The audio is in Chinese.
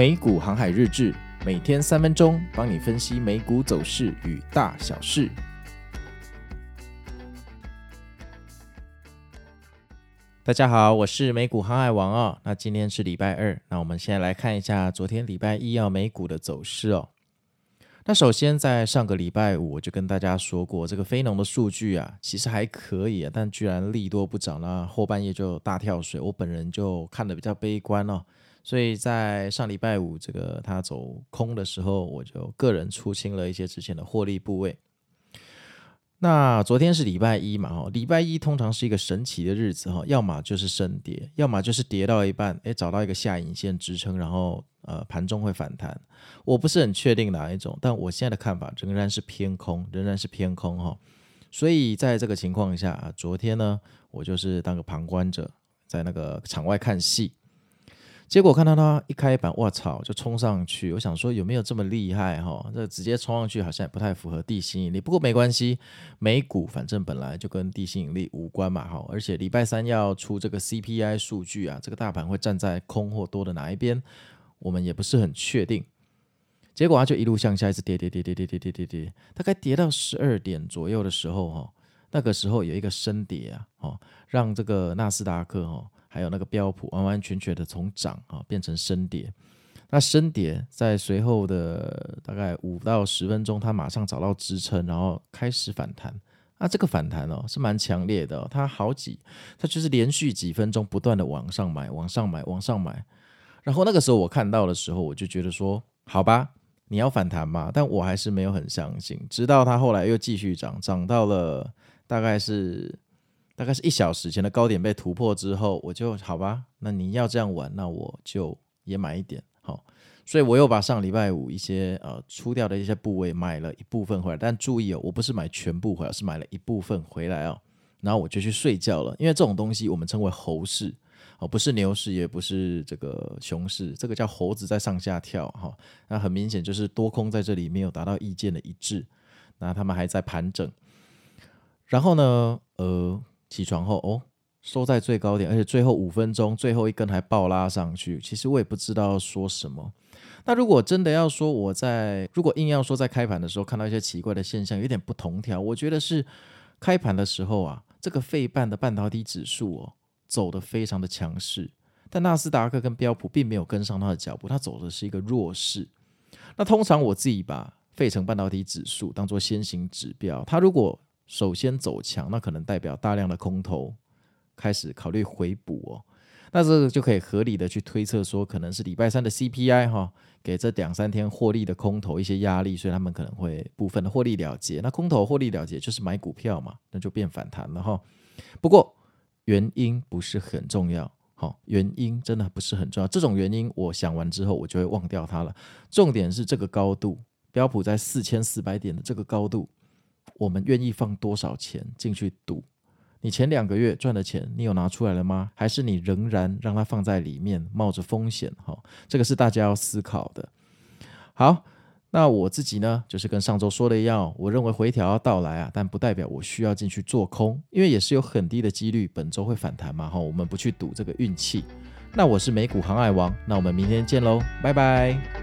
美股航海日志，每天三分钟，帮你分析美股走势与大小事。大家好，我是美股航海王哦。那今天是礼拜二，那我们先来看一下昨天礼拜一要美股的走势哦。那首先在上个礼拜五我就跟大家说过，这个非农的数据啊，其实还可以啊，但居然利多不涨，那后半夜就大跳水，我本人就看得比较悲观哦。所以在上礼拜五这个它走空的时候，我就个人出清了一些之前的获利部位。那昨天是礼拜一嘛，哈，礼拜一通常是一个神奇的日子，哈，要么就是升跌，要么就是跌到一半，诶，找到一个下影线支撑，然后呃盘中会反弹。我不是很确定哪一种，但我现在的看法仍然是偏空，仍然是偏空，哈。所以在这个情况下啊，昨天呢，我就是当个旁观者，在那个场外看戏。结果看到它一开板，我操，就冲上去。我想说有没有这么厉害哈？这直接冲上去好像也不太符合地心引力。不过没关系，美股反正本来就跟地心引力无关嘛哈。而且礼拜三要出这个 CPI 数据啊，这个大盘会站在空或多的哪一边，我们也不是很确定。结果它就一路向下，一直跌跌跌跌跌跌跌跌跌，大概跌到十二点左右的时候哈，那个时候有一个升跌啊，哦，让这个纳斯达克哈。还有那个标普完完全全的从涨啊变成升跌，那升跌在随后的大概五到十分钟，它马上找到支撑，然后开始反弹。那这个反弹哦是蛮强烈的，它好几，它就是连续几分钟不断的往上买，往上买，往上买。然后那个时候我看到的时候，我就觉得说，好吧，你要反弹嘛，但我还是没有很相信。直到它后来又继续涨，涨到了大概是。大概是一小时前的高点被突破之后，我就好吧，那你要这样玩，那我就也买一点，好，所以我又把上礼拜五一些呃出掉的一些部位买了一部分回来，但注意哦，我不是买全部回来，是买了一部分回来哦，然后我就去睡觉了，因为这种东西我们称为猴市哦，不是牛市，也不是这个熊市，这个叫猴子在上下跳哈，那很明显就是多空在这里没有达到意见的一致，那他们还在盘整，然后呢，呃。起床后哦，收在最高点，而且最后五分钟最后一根还爆拉上去。其实我也不知道说什么。那如果真的要说我在，如果硬要说在开盘的时候看到一些奇怪的现象，有点不同调。我觉得是开盘的时候啊，这个费半的半导体指数哦走得非常的强势，但纳斯达克跟标普并没有跟上它的脚步，它走的是一个弱势。那通常我自己把费城半导体指数当做先行指标，它如果首先走强，那可能代表大量的空头开始考虑回补哦，那这个就可以合理的去推测说，可能是礼拜三的 CPI 哈，给这两三天获利的空头一些压力，所以他们可能会部分的获利了结。那空头获利了结就是买股票嘛，那就变反弹了哈。不过原因不是很重要，哈，原因真的不是很重要。这种原因我想完之后，我就会忘掉它了。重点是这个高度，标普在四千四百点的这个高度。我们愿意放多少钱进去赌？你前两个月赚的钱，你有拿出来了吗？还是你仍然让它放在里面，冒着风险？哈，这个是大家要思考的。好，那我自己呢，就是跟上周说的一样，我认为回调要到来啊，但不代表我需要进去做空，因为也是有很低的几率本周会反弹嘛。哈，我们不去赌这个运气。那我是美股航海王，那我们明天见喽，拜拜。